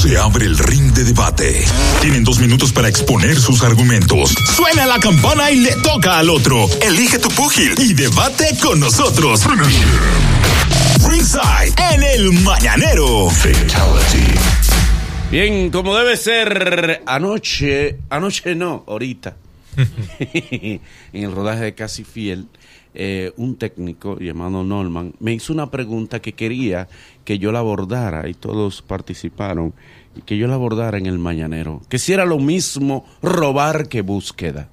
Se abre el ring de debate. Tienen dos minutos para exponer sus argumentos. Suena la campana y le toca al otro. Elige tu púgil y debate con nosotros. Ringside en el mañanero. Fatality. Bien, como debe ser anoche, anoche no, ahorita, en el rodaje de Casi Fiel, eh, un técnico llamado Norman me hizo una pregunta que quería que yo la abordara y todos participaron y que yo la abordara en el mañanero. Que si era lo mismo robar que búsqueda.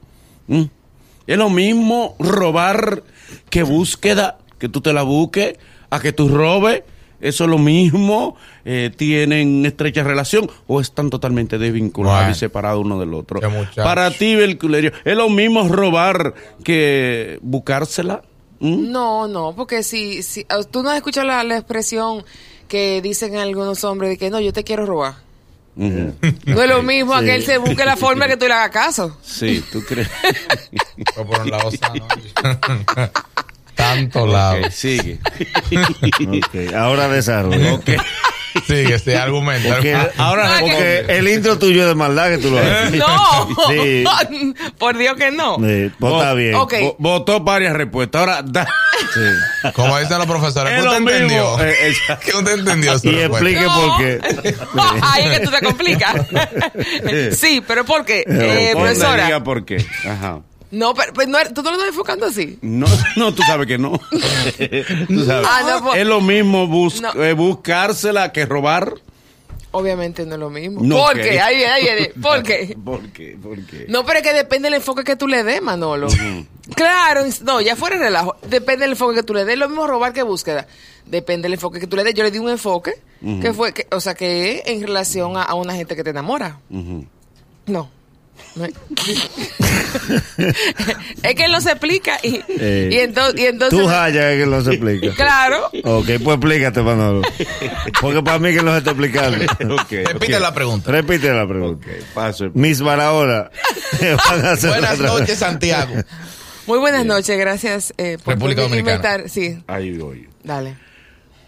Es lo mismo robar que búsqueda, que tú te la busques, a que tú robes. Eso es lo mismo, eh, tienen estrecha relación o están totalmente desvinculados Bueno. y separados uno del otro. Para ti, Belculerio, ¿es lo mismo robar que buscársela? ¿Mm? No, no, porque si, si ah, tú no has escuchado la, la expresión que dicen algunos hombres de que no, yo te quiero robar. No es lo mismo a que él se busque la forma que tú le hagas caso. Sí, ¿tú crees? Fue por un lado sano. Tanto lado. Ok, sigue. Ok, ahora desarrollo. Ok. Sigue, este argumento. Porque, Ahora No, porque el intro tuyo es de maldad que tú lo haces. No, Sí. por Dios que no. Sí, pues está bien. Ok. Vo- Votó varias respuestas. Ahora, da. Sí. Como dicen los profesores, Es ¿qué usted entendió? Eh. ¿Qué usted entendió? Y explique No. por qué. Ahí es que tú te complicas. sí, pero ¿por qué? Eh, Ponle, profesora. diga por qué. Ajá. No, pero, pero no, tú no lo estás enfocando así. No, no, tú sabes que no. Tú sabes. Ah, no, pues- es lo mismo bus- No. eh, buscársela que robar. Obviamente no es lo mismo. No, ¿Por ok. qué? Ahí viene, ahí viene. ¿Por qué? ¿Por qué? ¿Por qué? No, pero es que depende del enfoque que tú le des, Manolo. Claro, no, ya fuera de relajo. Depende del enfoque que tú le des. Lo mismo robar que búsqueda. Depende del enfoque que tú le des. Yo le di un enfoque que fue, que, o sea, que es en relación a, a una gente que te enamora. Ujú. No. Es que él no se explica y, Eh, y, entonces, y entonces Tú que no se explica. claro Ok, pues explícate, Manolo. Porque para mí que no se está explicando. Repite la pregunta. Repite la pregunta. Ok, paso. Mis Barahona. hacer Buenas noches, Santiago. muy buenas noches gracias eh, por República Dominicana. inventar sí Ahí voy. dale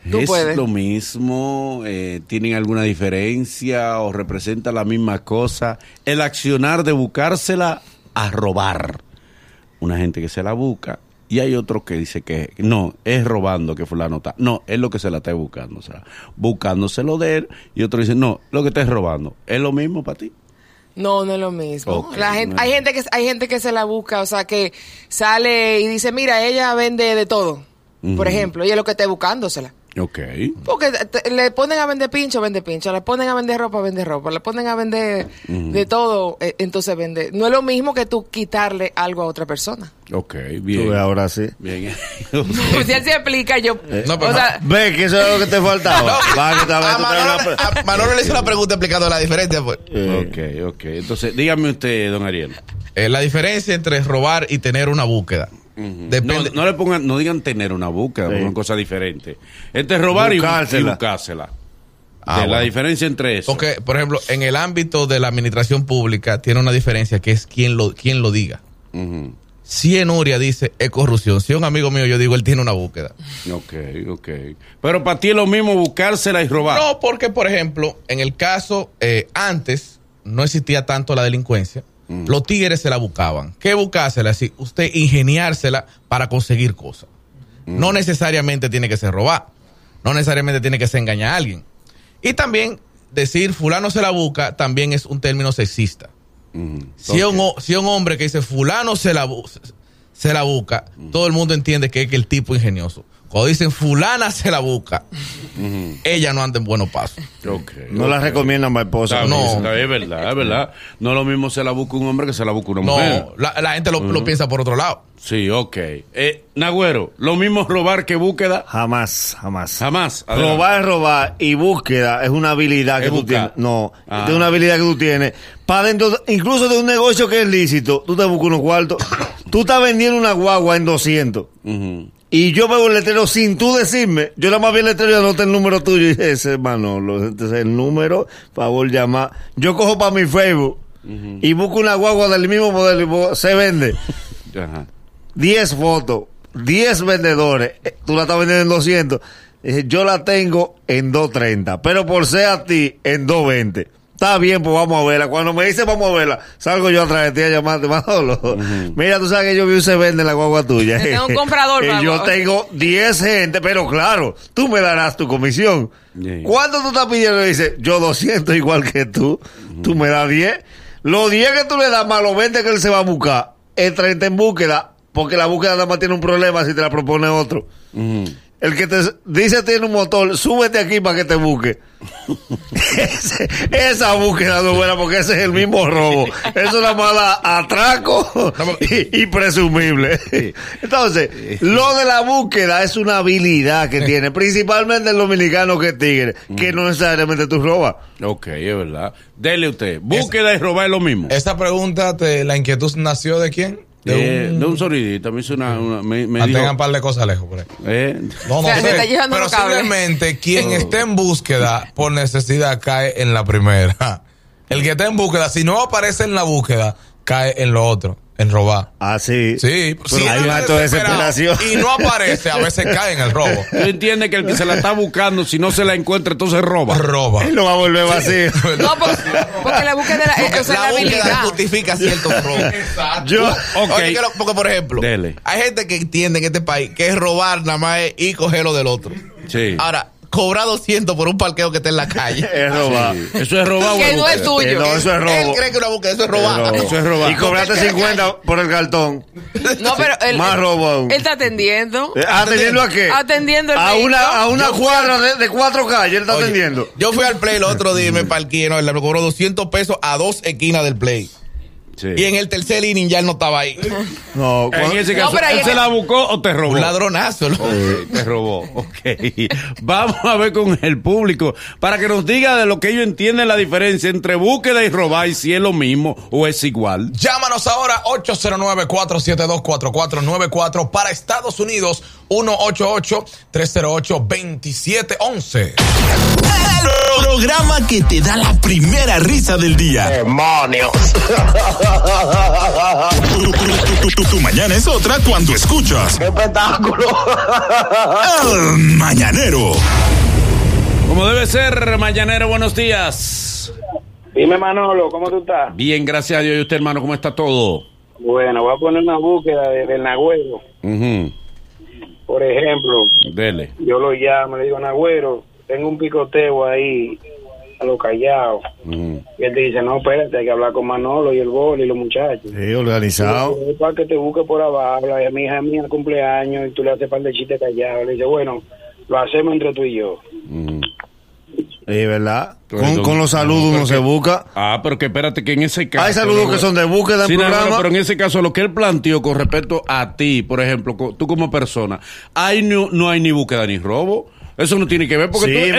Tú ¿Es puedes. lo mismo? Eh, ¿Tienen alguna diferencia o representa la misma cosa? El accionar de buscársela a robar. Una gente que se la busca y hay otro que dice que no, es robando que fulano está. No, es lo que se la está buscando. O sea, buscándoselo de él y otro dice, no, lo que está es robando. ¿Es lo mismo para ti? No, no es lo mismo. La gente, no hay gente que hay gente que se la busca, o sea, que sale y dice, mira, ella vende de todo. Por ejemplo, ella es lo que está buscándosela. Ok. Porque te- le ponen a vender pincho, vende pincho. Le ponen a vender ropa, vende ropa. Le ponen a vender de todo, eh, entonces vende. No es lo mismo que tú quitarle algo a otra persona. Ok, Tú bien. ves, ahora sí. Bien. Si él se explica, yo... No, pero o sea, Ve que eso es lo que te faltaba. Va, que te- A tú Manolo, una- a Manolo le hizo una pregunta explicando la diferencia. Pues. Eh, ok, ok. Entonces, dígame usted, don Ariel. Eh, la diferencia entre robar y tener una búsqueda. Depende. No, no le pongan, no digan tener una búsqueda, Sí. pongan cosas diferentes. Este es robar y- y Buscársela. buscársela. Ah, De La diferencia entre eso. Porque, por ejemplo, en el ámbito de la administración pública tiene una diferencia que es quien lo, quien lo diga. Ujú. Si en Uria dice es corrupción, si un amigo mío yo digo él tiene una búsqueda. Ok, ok. Pero para ti es lo mismo buscársela y robar. No, porque, por ejemplo, en el caso, eh, antes no existía tanto la delincuencia. Los tigres se la buscaban. ¿Qué buscársela? Si usted ingeniársela para conseguir cosas. No necesariamente tiene que ser robar. No necesariamente tiene que ser engañar a alguien. Y también decir fulano se la busca también es un término sexista. Ujú. Si, un, si un hombre que dice fulano se la, se la busca, todo el mundo entiende que es que el tipo ingenioso. Cuando dicen fulana se la busca, ella no anda en buenos pasos. No ok. la recomiendan para esposa. No. es verdad, es verdad. No es lo mismo se la busca un hombre que se la busca una mujer. No, la, la gente lo, lo piensa por otro lado. Sí, ok. Eh, Nagüero, lo mismo robar que búsqueda. Jamás, jamás. Jamás. Adelante. Robar es robar y búsqueda es una habilidad que Es tú buscar. tienes. No, Ah. es una habilidad que tú tienes. Para dentro, incluso de un negocio que es lícito, tú te buscas unos cuartos. tú estás vendiendo una guagua en 200. Ujú. Y yo veo el letrero sin tú decirme. Yo nada más vi el letrero y anoté el número tuyo. Y dije, ese es Manolo. Este es el número. Favor, llamar. Yo cojo para mi Facebook y busco una guagua del mismo modelo y se vende. Ajá. 10 fotos, 10 vendedores. eh, Tú la estás vendiendo en 200. Dije, yo la tengo en 2.30, pero por ser a ti en 2.20. Está bien, pues vamos a verla. Cuando me dice vamos a verla, salgo yo atrás de ti a llamarte, Manolo. Mira, tú sabes que yo vi un se vende en la guagua tuya. Tengo un comprador, Y yo tengo 10 gente, pero claro, tú me darás tu comisión. Sí. ¿Cuánto tú estás pidiendo? Dice, yo 200 igual que tú. Tú me das 10. Los 10 que tú le das más los 20 que él se va a buscar, 30 en búsqueda, porque la búsqueda nada más tiene un problema si te la propone otro. Ujú. El que te dice tiene un motor, súbete aquí para que te busque. Ese- esa búsqueda no es buena porque ese es el mismo robo. Eso es una mala atraco y, y presumible. Entonces, lo de la búsqueda es una habilidad que tiene, principalmente el dominicano que es tigre, que no necesariamente tú robas. Ok, es verdad. Dele usted. Búsqueda y robar es lo mismo. Esta pregunta, te, ¿la inquietud nació de quién? De Eh, un- de un sonidito. Me hizo una. una- me, me Mantengan dijo, un par de cosas lejos por ahí. eh, No, no O sea, sé. Pero simplemente quien esté en búsqueda por necesidad cae en la primera. El que está en búsqueda, si no aparece en la búsqueda, cae en lo otro, en robar. Así. Sí, Pero si hay un acto de desesperación. Y no aparece, a veces cae en el robo. Tú entiendes que el que se la está buscando, si no se la encuentra, entonces roba. Roba. Él lo va a volver vacío. No, porque, porque la búsqueda de la, o sea, la, la búsqueda habilidad. justifica ciertos robos. Yo, Ok. Oye, porque, por ejemplo, Dele. hay gente que entiende en este país que es robar nada más es ir y cogerlo del otro. Sí. Ahora, cobrar 200 por un parqueo que está en la calle. es robar. Eso es robar. Que no es tuyo. Eh, no, eso es robo. Él cree que una búsqueda eso es robar. Es Eso es robar. Y cobraste 50 por el cartón. No, pero él, Más robo aún. él está atendiendo. Eh, ¿Atendiendo a qué? Atendiendo el a una, a una Yo fui cuadra de, de cuatro calles, él está Oye, atendiendo. Yo fui al play el otro día y me parqué, no, él me cobró 200 pesos a dos esquinas del play. Sí. Y en el tercer inning ya él no estaba ahí. No, En ese No, caso, pero ahí ¿él es se la buscó o te robó? Un ladronazo. ¿no? Ok, te robó. Ok. Vamos a ver con el público para que nos diga de lo que ellos entienden la diferencia entre búsqueda y robar y si es lo mismo o es igual. Llámanos ahora 809-472-4494 para Estados Unidos 188-308-2711. El programa que te da la primera risa del día. ¡Demonios! Tu, mañana es otra cuando escuchas ¡Qué espectáculo! El Mañanero. Como debe ser, Mañanero, buenos días. Dime Manolo, ¿cómo tú estás? Bien, gracias a Dios. ¿Y usted, hermano, cómo está todo? Bueno, voy a poner una búsqueda de- del Nagüero. Ujú. Por ejemplo, Dele. yo lo llamo, le digo, Nagüero, tengo un picoteo ahí a los callados. Ujú. Y él dice, no, espérate, hay que hablar con Manolo y el bol y los muchachos. Sí, organizado. Es para que te busque por abajo, la mi hija mía cumpleaños y tú le haces par de chistes callados. Le dice, bueno, lo hacemos entre tú y yo. Ujú. Sí, ¿verdad? Con, los saludos no, uno se busca. Ah, pero que espérate, que en ese caso. Hay saludos no, que son de búsqueda en Sí, programa. bueno, pero en ese caso, lo que él planteó con respecto a ti, por ejemplo, tú como persona, hay no, no hay ni búsqueda ni robo. Eso no tiene que ver porque Sí,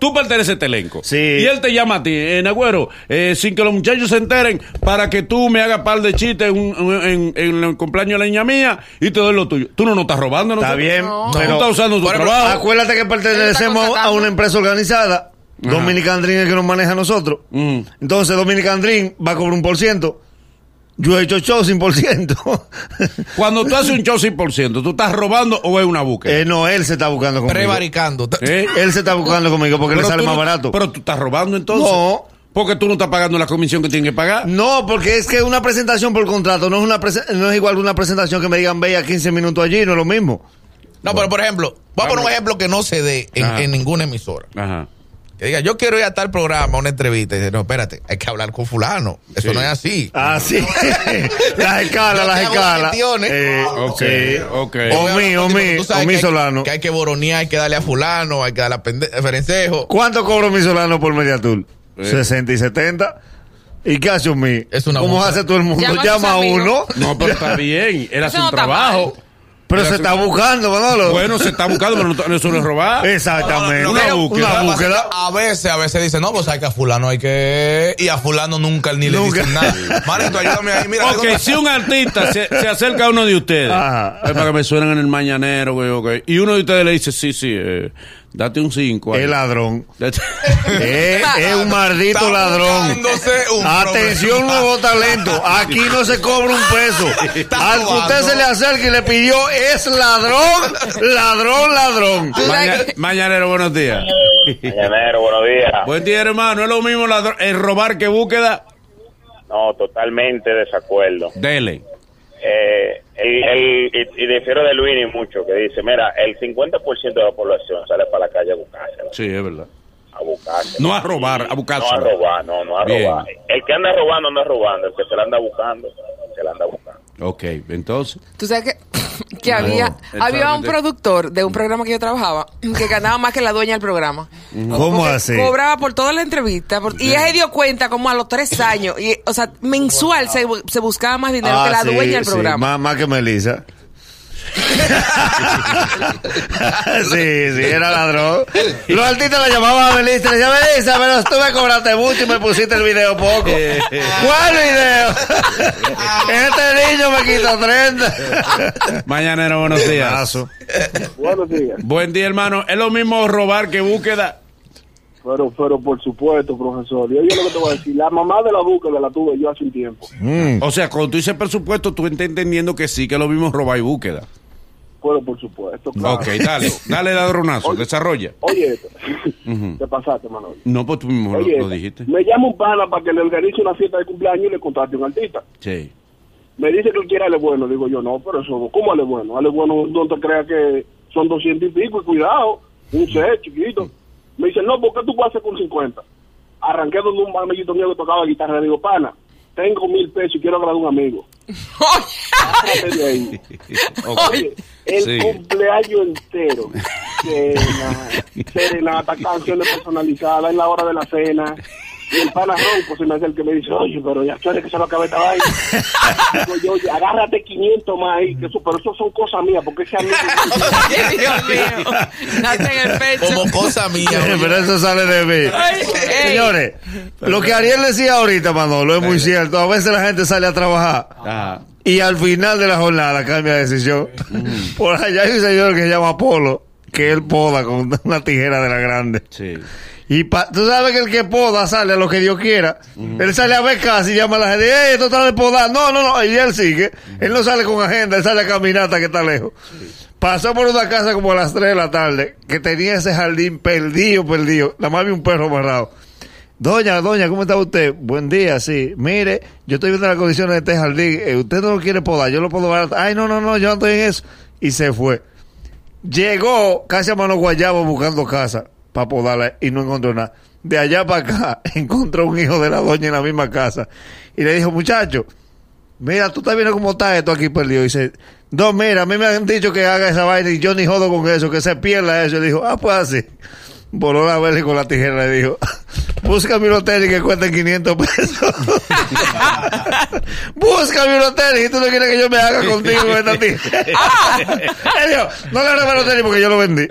tú, te- perteneces a este elenco. Sí. Y él te llama a ti, en Agüero, eh, sin que los muchachos se enteren, para que tú me hagas par de chistes en, en- en el cumpleaños de la niña mía y te doy lo tuyo. Tú no nos estás robando, ¿no? Está bien, No. Tú pero estás usando tu ejemplo, trabajo. acuérdate que pertenecemos a una empresa organizada. Dominican Dream es el que nos maneja a nosotros. Mm. Entonces Dominican Dream va a cobrar un por ciento. Yo he hecho show sin por ciento. Cuando tú haces un show 100%, ¿tú estás robando o es una búsqueda? Eh, no, él se está buscando conmigo. Prevaricando. ¿Eh? Él se está buscando conmigo porque le sale más no- barato. Pero tú estás robando entonces. No. Porque tú no estás pagando la comisión que tienes que pagar. No, porque es que una presentación por contrato no es una no es igual que una presentación que me digan ve a 15 minutos allí, no es lo mismo. No, pero por ejemplo, voy a poner un ejemplo que no se dé en, en ninguna emisora. Ajá. Que diga, yo quiero ir a tal programa, a una entrevista. Y dice, no, espérate, hay que hablar con fulano. Eso Sí. no es así. Ah, sí. las escalas, las escalas. Eh, Ok, sí. ok. O mí, o mí, o mí Solano. Que hay que boronear, hay que darle a fulano, hay que darle a Ferencejo. ¿Cuánto cobro mi Solano por Mediatur? Eh. 60 y 70. ¿Y qué hace un mí? Es una ¿Cómo hace todo el mundo? Llama a Llama, uno. No, pero está bien. Él hace Eso no trabajo. Pero se está buscando, Manolo. Bueno, se está buscando, pero no, no es robar. Exactamente. No, no, no, una búsqueda. Una A veces, a veces dicen, no, pues hay que a fulano hay que... Y a fulano nunca ni le Nunca. dicen nada. Marito, ayúdame ahí, mira. Ok, si un artista se, se acerca a uno de ustedes, Ajá. es para que me suenen en el mañanero, güey, ok, y uno de ustedes le dice, sí, sí, eh, Date un 5. Es ladrón. Es, es un maldito ladrón. un Atención, problema. nuevo talento. Aquí no se cobra un peso. Al que usted se le acerque y le pidió, es ladrón, ladrón, ladrón. Mañanero, buenos días. Mañanero, buenos días. Buen día, hermano. Es lo mismo ladrón- el robar que búsqueda. No, totalmente desacuerdo. Dele. Eh, el, el- y, y difiero de Luini mucho, que dice, mira, el 50% de la población sale para la calle a buscársela. Sí, es verdad. A buscarse. No a robar, a buscarse. No a robar, no, no a Bien. robar. El que anda robando no es robando, el que se la anda buscando, se la anda buscando. Ok, entonces. Tú sabes que, que No, había, había un productor de un programa que yo trabajaba que ganaba más que la dueña del programa. ¿Cómo así? Cobraba por toda la entrevista. por- y ella se dio cuenta como a los tres años. Y, o sea, mensual se, se buscaba más dinero que la Ah, sí, dueña del sí, programa. Más, más que Melissa. sí, sí, era ladrón. Los artistas la llamaban a Melissa y le decían, Melissa, pero tú me cobraste mucho y me pusiste el video poco. ¿Cuál video? este niño me quitó 30. Mañanero, buenos días. Buenos días. Buen día, hermano. Es lo mismo robar que búsqueda. Pero, pero por supuesto, profesor. Y oye lo que te voy a decir. La mamá de la búsqueda la tuve yo hace un tiempo. Mm. O sea, cuando tú dices presupuesto, tú estás entendiendo que sí, que es lo mismo robar y búsqueda. Por supuesto. claro. Ok, dale, dale ladronazo, Oye. desarrolla. Oye, esto. Te pasaste, Manuel. No, pues tú mismo lo, Oye, lo esto. dijiste. me llama un pana para que le organice una fiesta de cumpleaños y le contrate un artista. Sí. Me dice que él quiere Ale Bueno. Digo yo, no, pero eso, ¿cómo Ale Bueno? Ale Bueno, no te creas que son 200 y pico, y cuidado, un set chiquito. Me dice, no, ¿por qué tú puedes hacer con 50? Arranqué donde un amiguito mío que tocaba guitarra. Le digo, pana, tengo mil pesos y quiero agradar a un amigo. De ahí. Oye, el Sí. cumpleaños entero. Cena, serenata, canciones personalizadas en la hora de la cena. Y el pana ronco se me hace el que me dice, oye, pero ya sabes que se lo acabé esta vaina. Digo yo, oye, agárrate 500 más ahí, que eso, pero eso son cosas mías, porque ese amigo... Dios mío. Date en el pecho. Como cosa mía. oye. Pero eso sale de mí. Ay, ey. Señores, lo que Ariel decía ahorita, Manolo, es muy cierto. A veces la gente sale a trabajar y al final de la jornada cambia de decisión. Por allá hay un señor que se llama Polo, que él poda con una tijera de la grande. sí. Y pa- tú sabes que el que poda sale a lo que Dios quiera. Él sale a ver casi y llama a la gente, ¡eh, esto está de podar! No, no, no. Y él sigue. Él no sale con agenda, él sale a caminata que está lejos. Pasó por una casa como a las 3 de la tarde, que tenía ese jardín perdido, perdido. Nada más había un perro amarrado. Doña, doña, ¿cómo está usted? Buen día, sí. Mire, yo estoy viendo las condiciones de este jardín. Eh, usted no lo quiere podar, yo lo puedo dar. Ay, no, no, no, yo no estoy en eso. Y se fue. Llegó casi a mano guayabo buscando casa para podarla y no encontró nada. De allá para acá encontró un hijo de la doña en la misma casa y le dijo, muchacho, mira, tú estás viendo cómo está esto aquí perdido. Y dice, no, mira, a mí me han dicho que haga esa vaina y yo ni jodo con eso, que se pierda eso. Y le dijo, ah, pues así. Voló la vela y con la tijera le dijo, búscame unos tenis que cuesten 500 pesos. búscame unos tenis y tú no quieres que yo me haga contigo con esta tijera. Él dijo, no le regalo los tenis porque yo lo vendí.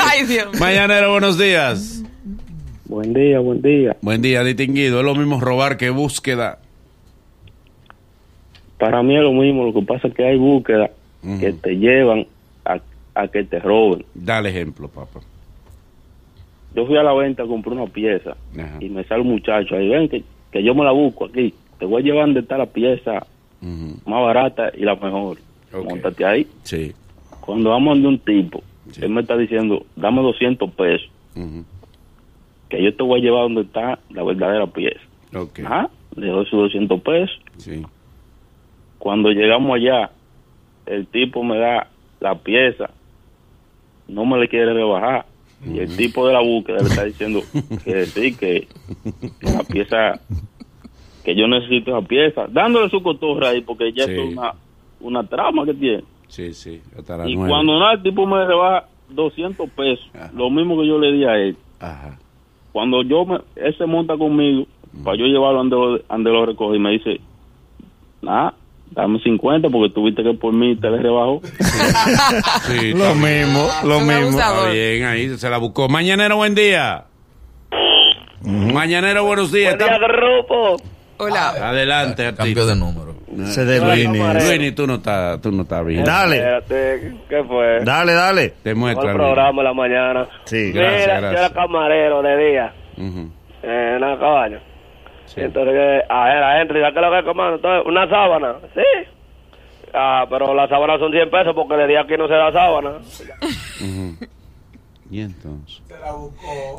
Ay, Dios. Mañanero, buenos días. Buen día, buen día. Buen día, distinguido. Es lo mismo robar que búsqueda. Para mí es lo mismo, lo que pasa es que hay búsquedas Ujú. que te llevan a, a que te roben. Dale ejemplo, papá. Yo fui a la venta a comprar una pieza Ajá. y me sale un muchacho ahí, ven que, que yo me la busco aquí, te voy a llevar donde está la pieza más barata y la mejor. Ok. Móntate ahí. Sí. Cuando vamos de un tipo, Sí. él me está diciendo, dame 200 pesos, que yo te voy a llevar donde está la verdadera pieza. Ok. Ajá, le doy sus 200 pesos. Sí. Cuando llegamos allá, el tipo me da la pieza, no me le quiere rebajar. Y el tipo de la búsqueda le está diciendo que sí, que, la pieza, que yo necesito esa pieza, dándole su cotorra ahí, porque ya Sí. es una, una trama que tiene. Sí, sí. Hasta las Y nueve. cuando nada, el tipo me rebaja 200 pesos, lo mismo que yo le di a él. Ajá. Cuando yo me, él se monta conmigo, para yo llevarlo ande lo, ande lo recoge, y me dice, nada, dame 50 porque tuviste que por mí te le rebajó. Sí, lo mismo, lo mismo. Está bien, ahí se la buscó. Mañanero, buen día. Mañanero, buenos días. Está- grupo. Hola. Adelante, artista. Cambio de número. Ese de Hola, Luini. tú no estás, tú no estás bien. Dale, Espérate, ¿qué fue? dale, dale. Demuestra. Buen programa en la mañana. Sí. Gracias, Mira, gracias. yo era camarero de día Ujú, en una cabaña. Sí. Entonces, que, a ver, la gente, ¿ya qué es lo que comando? Entonces, una sábana, sí. Ah, pero las sábanas son 100 pesos porque de día aquí no se da sábana. Ujú. Y entonces.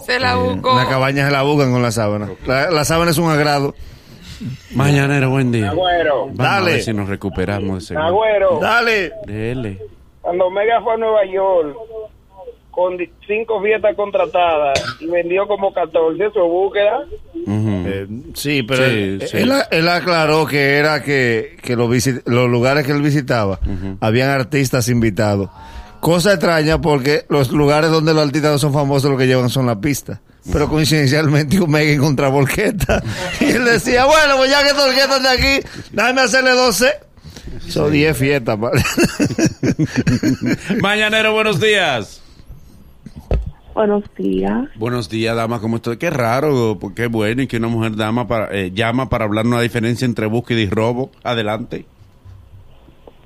Se la buscó. La cabaña se la buscan con la sábana. La, la sábana es un agrado. Mañanero, buen día. Agüero, Vamos a Dale. ver si nos recuperamos de ese. Agüero, Dale. Dele. cuando Omega fue a Nueva York con cinco fiestas contratadas y vendió como 14 su búsqueda. Eh, sí, pero Sí, él, sí. él- él aclaró que era que, que los, visit- los lugares que él visitaba habían artistas invitados. Cosa extraña porque los lugares donde los artistas no son famosos lo que llevan son la pista. Pero coincidencialmente Omega encontraba orquesta. Y él decía, bueno, pues ya que orquesta de aquí, déjame hacerle 12. Son 10 fiestas, padre. Mañanero, buenos días. Buenos días. Buenos días, dama, ¿cómo estás? Qué raro, es bueno y que una mujer dama para, eh, llama para hablar una diferencia entre búsqueda y robo. Adelante.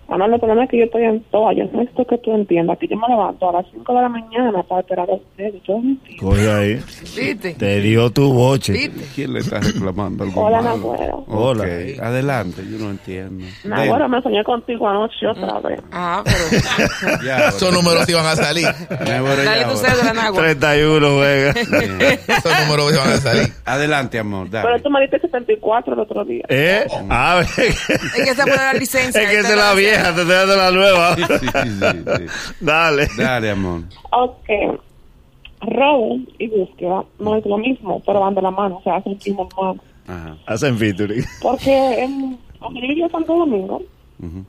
Bueno, el problema es que yo estoy en toa. Yo no esto que tú entiendas. Que yo me levanto a las 5 de la mañana para esperar a ustedes. Yo no entiendo. Coge ahí. ¿Viste? Te dio tu boche. ¿Viste? ¿Quién le está reclamando algo Hola, malo? Nagüero. Hola. Adelante, yo no entiendo. Bueno, me soñé contigo anoche otra vez. Ah, pero. Ya, Esos números iban a salir. Nagüero, ya Dale tu cédula, Nagua. 31, juega. Esos números iban a salir. Adelante, amor, Pero dale. tú me diste 74 el otro día. ¿Eh? A ver. Es que se pone la licencia. Es que ahí esa te es la la- vieja, te estoy dando la nueva. Sí, sí, sí. Dale. Dale, amor. Ok. Robo y búsqueda no es lo mismo, pero van de la mano. O sea, hacen primo hermano. Ajá. Hacen featuring. Porque en, cuando yo vivía en Santo Domingo, ujú.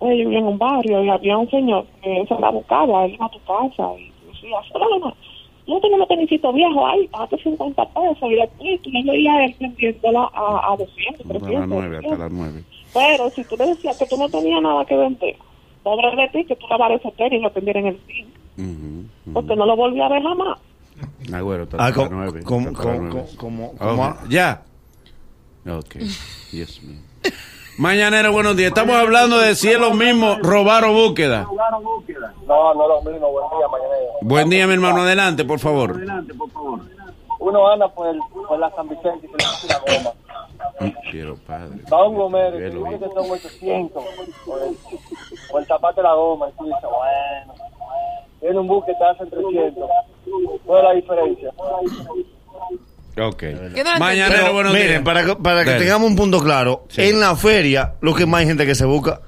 eh, yo vivía en un barrio y había un señor que se la buscaba, él iba a tu casa y decía, "Fulana, yo tengo un tenisito viejo ahí, pagaste 50 pesos y después tú no veías a él vendiéndola a, a 200, Hasta las 300. nueve, hasta las nueve. Pero si tú le decías que tú no tenías nada que vender, pobre de ti que tú lavaras ese tenis y lo vendiera en el ujú. porque no lo volví a ver jamás. Ah, las como- Ya. Ok. Dios mío. Mañanero, buenos días. Estamos hablando de si es lo mismo robar o búsqueda. no, no lo mismo, buen día, mañana. Buen día, mi hermano. Adelante, por favor. Uno anda por, el, por la San Vicente y se le hace la goma. Quiero padre. Va un gomero Velo dice que son 800 por el, por el tapate de la goma. Y tú dices, bueno, viene un bus que te hacen 300. ¿Cuál es la diferencia? Ok. ¿Qué no le Mañanero, Pero, buenos miren, para que, para que tengamos un punto claro, Sí. en la feria, lo que más hay gente que se busca.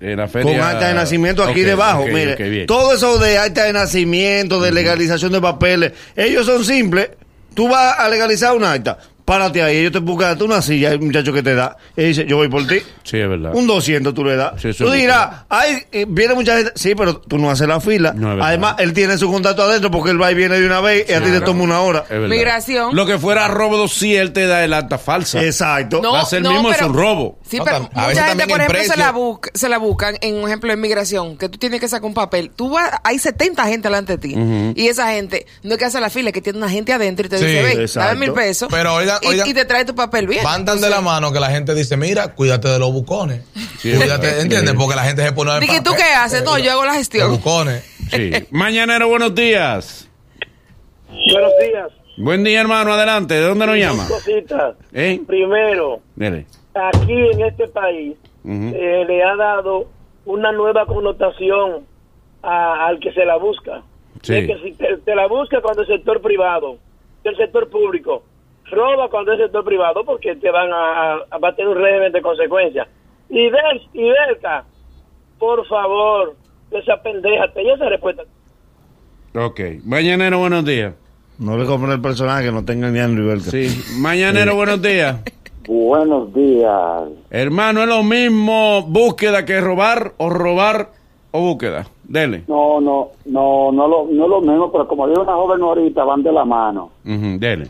En la feria- Con acta de nacimiento aquí debajo, ok, mire. todo eso de acta de nacimiento, de legalización de papeles, ellos son simples. Tú vas a legalizar un acta, párate ahí, ellos te buscan una silla, el muchacho que te da, y dice, yo voy por ti. Sí, es verdad. Un 200 tú le das. Sí, tú dirás, ay, eh, viene mucha gente. Sí, pero tú no haces la fila. No. Además, él tiene su contacto adentro porque él va y viene de una vez y a ti te toma una hora. Es verdad. Migración. Lo que fuera robo, si él te da el acta falsa. Exacto. No, Va a ser no, mismo, es pero- un robo. Sí, No, pero veces mucha gente, por ejemplo, se la, busca- se la buscan en un ejemplo de migración, que tú tienes que sacar un papel. Tú vas, hay 70 gente delante de ti. Y esa gente, no es que hace la fila, es que tiene una gente adentro y te Sí, dice, ve, dame mil pesos. Pero oigan, y, oigan. y te trae tu papel bien. Van tan de la mano que la gente dice, mira, cuídate de los bucones. Sí, cuídate, sí. ¿entiendes? Porque la gente se pone... Dije, ¿tú qué haces? No, yo hago la Los gestión. bucones. Sí. Mañanero, buenos días. Buenos días. Buen día, hermano. Adelante. ¿De dónde nos llama? Cositas. ¿Eh? Primero, Dele. aquí en este país eh, le ha dado una nueva connotación a- al que se la busca. Sí. Es que si te, te la busca cuando el sector privado, el sector público, roba cuando es sector privado porque te van a, a, a tener un régimen de consecuencias. Y Del, y Delta, por favor, esa pendeja, te esa respuesta. Ok. Mañanero, buenos días. No le compren el personaje que no tenga ni Andrew Belka. Sí. Mañanero, buenos días. Buenos días. Hermano, es lo mismo búsqueda que robar o robar o búsqueda. Dele. No, no, no, no lo, no lo mismo, pero como dijo una joven ahorita, van de la mano. Ujú, Dele.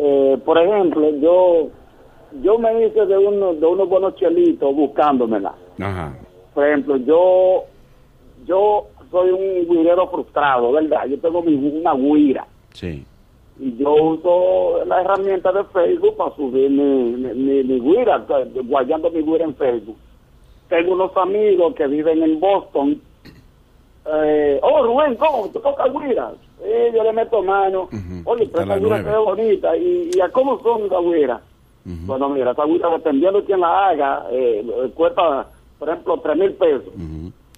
Eh, por ejemplo, yo yo me hice de, uno, de unos buenos chelitos buscándomela. Ajá. Por ejemplo, yo yo soy un guirero frustrado, ¿verdad? Yo tengo mi, una guira Sí. y yo uso la herramienta de Facebook para subir mi, mi, mi, mi guira, guayando mi guira en Facebook. tengo unos amigos que viven en Boston. Eh, oh, Rubén, ¿cómo? ¿Tú tocas guiras? Sí, yo le meto mano. Oye, pero las esa nueve. se ve bonita. ¿Y, ¿Y a cómo son esas guiras? Bueno, mira, esa guira, dependiendo de quién la haga, eh, eh, cuesta, por ejemplo, tres mil pesos.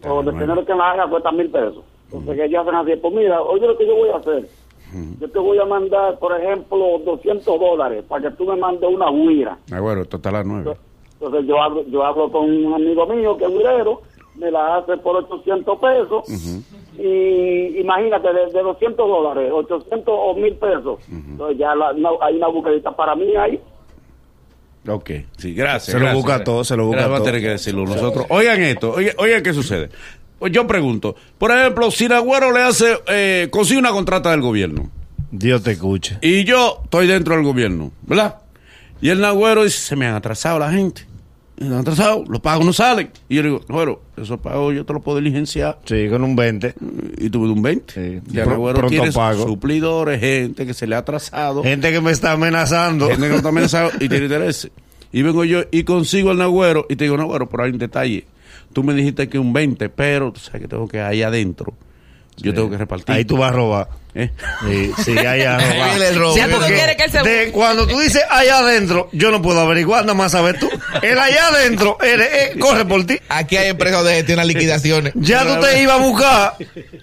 O dependiendo de quién la haga, cuesta mil pesos. Entonces, que ellos hacen así, pues mira, oye lo que yo voy a hacer. Yo te voy a mandar, por ejemplo, 200 dólares para que tú me mandes una guira. Ah, bueno, está a las nueve. Entonces yo hablo, yo hablo con un amigo mío que es guirero, me la hace por 800 pesos y imagínate, de, de 200 dólares, 800 o 1000 pesos. Entonces ya la- no, hay una buscadita para mí ahí. Ok, sí, gracias. Se lo gracias. busca todo, se lo busca Gracias, va a todo. tener que decirlo nosotros. Oigan esto, oigan, oigan qué sucede. Pues yo pregunto, por ejemplo, si Nagüero le hace, eh, consigue una contrata del gobierno Dios te escuche. y yo estoy dentro del gobierno, ¿verdad? Y el Nagüero dice, se me han atrasado la gente. Me han atrasado, los pagos no salen. Y yo le digo, Nagüero, esos pagos yo te los puedo diligenciar. Sí, con un 20. Y tuve un 20. Sí, Ya pronto tiene pago. suplidores, gente que se le ha atrasado. Gente que me está amenazando. Gente que no está amenazado y tiene interés. Y vengo yo y consigo el Nagüero y te digo, Nagüero, pero hay un detalle. Tú me dijiste que un 20, pero tú sabes que tengo que ahí adentro. Yo tengo que repartir. Ahí tú vas a robar. ¿Eh? Sí, sí, ahí a Ahí robar. robo. Si tú porque quieres que él se de- cuando tú dices allá adentro, yo no puedo averiguar, nada más sabes tú. El allá adentro, eres, eh, corre por ti. Aquí hay empresas de gestión de liquidaciones. Ya tú te ibas a buscar,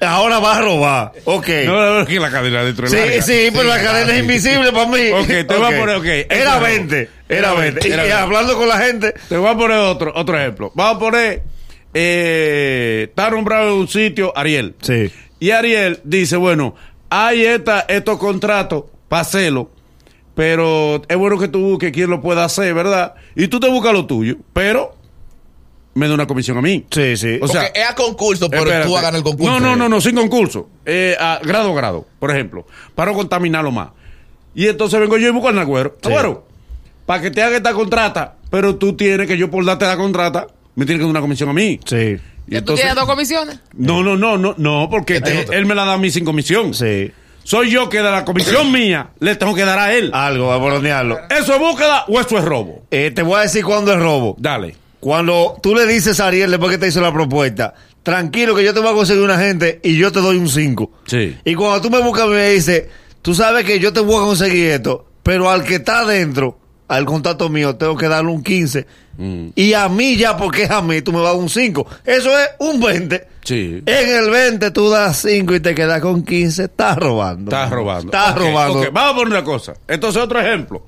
ahora vas a robar. Ok. No, no, no, que la cadena dentro es Sí, larga. sí, pero la cadena es invisible para mí. Ok, te voy a poner, ok. Era Eso 20, era 20. Y, Era y 20. hablando con la gente, Te voy a poner otro, otro ejemplo. Vamos a poner, eh, está nombrado en un sitio Ariel. sí. Y Ariel dice, bueno, hay esta, estos contratos para hacerlo, pero es bueno que tú busques quién lo pueda hacer, ¿verdad? Y tú te buscas lo tuyo, pero me da una comisión a mí. Sí, sí. O sea, es a concurso, pero Espérate. tú hagas el concurso. No, no, no, no, sin concurso. Eh, a grado a grado, por ejemplo, para no contaminarlo más. Y entonces vengo yo y busco al Nagüero. Nagüero, para que te haga esta contrata, pero tú tienes que yo por darte la contrata, me tienes que dar una comisión a mí. Sí, Y ¿Tú entonces, tienes dos comisiones? no, no, no, no, no, porque él, me la da a mí sin comisión. sí. Soy yo que de la comisión mía le tengo que dar a él. Algo, a bronearlo. ¿Eso es búsqueda o eso es robo? Eh, te voy a decir cuándo es robo. Dale. Cuando tú le dices a Ariel después que te hizo la propuesta, tranquilo que yo te voy a conseguir una gente y yo te doy un 5. Sí. Y cuando tú me buscas y me dices, tú sabes que yo te voy a conseguir esto, pero al que está adentro, al contacto mío, tengo que darle un 15. Mm. Y a mí ya, porque es a mí, tú me vas a un 5. Eso es un 20. Sí. En el 20 tú das 5 y te quedas con 15. Estás robando. Estás robando. Estás Ok, robando. ok, Vamos a poner una cosa. Entonces, otro ejemplo.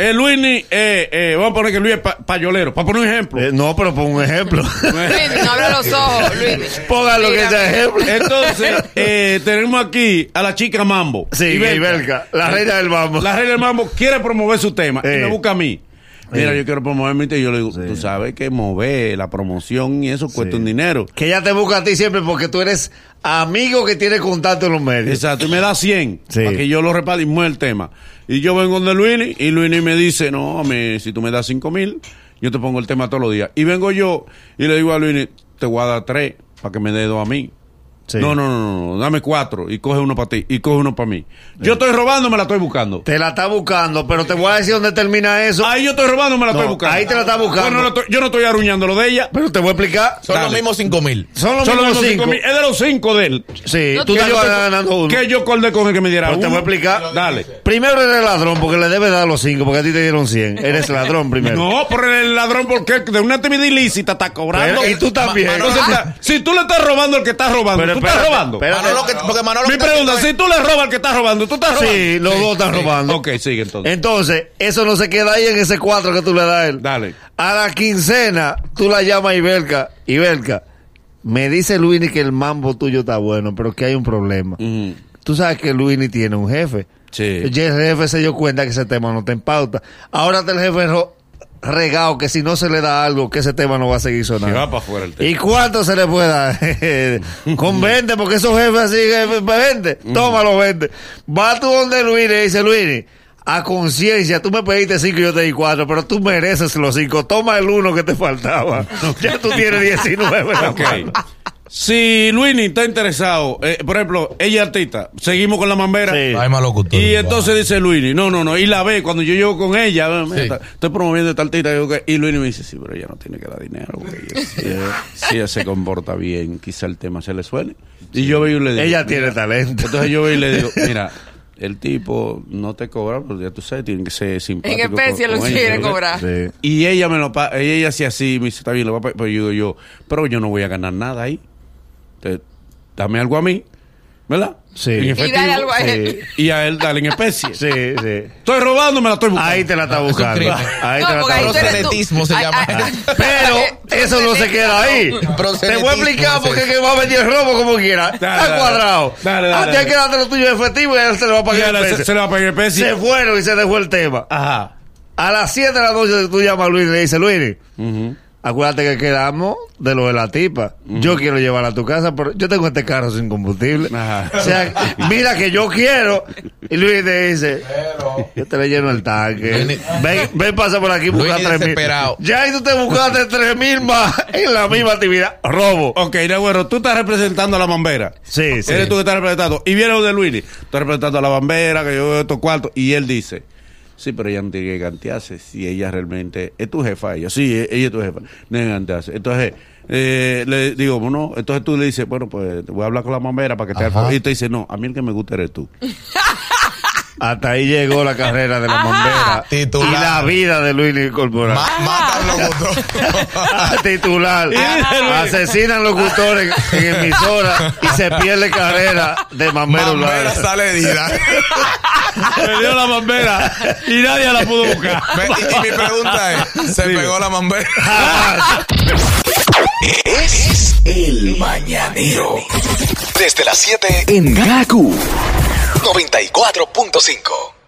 Eh, Luini, eh, eh, vamos a poner que Luis es pa- payolero. Para poner un ejemplo. Eh, no, pero pon un ejemplo. Luis, no abre los ojos, Luis. Póngalo que sea ejemplo. Entonces, eh, tenemos aquí a la chica Mambo. Sí. Ibelka, la reina del mambo. La reina del Mambo quiere promover su tema y me busca a mí. Mira, yo quiero promover mi tema. Y yo le digo, tú sabes que mover la promoción y eso cuesta un dinero. Que ella te busca a ti siempre porque tú eres amigo que tiene contacto en los medios. Exacto, y me da 100 Sí. para que yo lo reparte y mueva el tema. Y yo vengo donde Luini y Luini me dice, no, me, si tú me das 5 mil, yo te pongo el tema todos los días. Y vengo yo y le digo a Luini, te voy a dar 3 para que me dé dos a mí. Sí. No, no, no, no, dame 4 y coge uno para ti y coge uno para mí. Yo estoy robando, me la estoy buscando. Te la está buscando, pero te voy a decir dónde termina eso. Ahí yo estoy robando, me la No, estoy buscando. ahí te la está buscando. Bueno, no estoy- yo no estoy aruñando lo de ella. Pero te voy a explicar. Son Dale. los mismos cinco mil. Son los Son los mismos cinco cinco. mil. Es de los 5 de él. Sí, No, tú que estás yo te- ganando uno. Que yo colde con el que me diera Pues te uno. voy a explicar. Dale. Primero eres ladrón porque le debes dar los cinco, porque a ti te dieron 100. Eres ladrón primero. No, por el ladrón, porque de una actividad ilícita está cobrando. Pero- y tú también. Entonces, si tú le estás robando al que está robando, Pero estás espérate, robando. espérate. Manolo, que, porque Manolo Mi que pregunta, si tú le robas al que está robando, tú estás robando. Sí, los dos están robando. Ok, sigue entonces. Entonces, eso no se queda ahí en ese cuatro que tú le das a él. Dale. A la quincena, tú la llamas a Ibelka. Ibelka, me dice Luini que el mambo tuyo está bueno, pero que hay un problema. Tú sabes que Luini tiene un jefe. Sí. Ya el jefe se dio cuenta que ese tema no está en pauta. Ahora está el jefe regado que si no se le da algo, que ese tema no va a seguir sonando. va para afuera el tema. ¿Y cuánto se le puede dar? Con 20, porque esos jefes así, jefe, 20, tómalo 20. Va tú donde Luis le dice, Luis, a conciencia, tú me pediste 5 y yo te di 4, pero tú mereces los 5. Toma el uno que te faltaba. Ya tú tienes 19. Ok. Si Luini está interesado, eh, por ejemplo, ella es artista, seguimos con la mambera. Sí. Hay más locutor. Y entonces dice Luini, no, no, no, y la ve cuando yo llego con ella, mira, Sí. está- estoy promoviendo esta artista, y Luini me dice, sí, pero ella no tiene que dar dinero, ella- si, ella, si ella se comporta bien, quizá el tema se le suene. Y yo veo y le digo, Ella mira, tiene talento. Entonces yo veo y le digo, mira, el tipo no te cobra, porque ya tú sabes, tiene que ser simpático. En especie con- lo quiere cobrar. Sí. Y ella me lo pa- ella, ella hacía así, me dice, está bien, lo voy a pa-". pero yo digo yo, pero yo no voy a ganar nada ahí. Dame algo a mí, ¿verdad? Sí. En Y dale algo a él. Sí. Y a él dale en especie. Sí, sí. Estoy robando, me la estoy buscando. Ahí te la está buscando. crimen. Ahí No, te la porque está buscando. Proselitismo se Ay, llama ay, ay. Pero eso no se queda ahí. Te voy a explicar es por qué eso. que va a venir el robo como quiera. Está cuadrado. Dale, dale, Ah, que darte lo tuyo de efectivo y él se lo va a pagar. en se, especie. se le va a pagar en especie. Se fueron y se dejó el tema. Ajá. A las 7 de la noche tú llamas a Luis y le dices, Luis, Ujú. Acuérdate que quedamos de lo de la tipa. Yo quiero llevarla a tu casa, pero yo tengo este carro sin combustible. Ajá. O sea, mira que yo quiero. Y Luis te dice, yo te le lleno el tanque. Ven, ven pasa por aquí y busca Luis tres mil. Ya ahí tú te buscaste tres mil más en la misma actividad. Robo. Ok, bueno, tú estás representando a la bambera. Sí, sí. Eres tú que estás representando. Y viene lo de Luini. Estás representando a la bambera, que yo veo estos cuartos. Y él dice, sí, pero ella no tiene que gantearse. Si ella realmente es tu jefa, ella. Sí, e- ella es tu jefa. No tiene que gantearse. Entonces, eh, le digo, bueno, entonces tú le dices, bueno, pues voy a hablar con la bambera para que te haga Y te dice, no, a mí el que me gusta eres tú. Hasta ahí llegó la carrera de la bombera. Titular. Y la vida de Luis Corporal. Ma- matan locutor. a titular. Asesinan locutores en emisora y se pierde carrera de Mamero Mambera Lara. sale herida. Perdió la bambera y nadie la pudo buscar. Ve, y, y mi pregunta es, ¿se pegó la mambera? Es el mañanero. Desde las 7 en Gaku 94.5.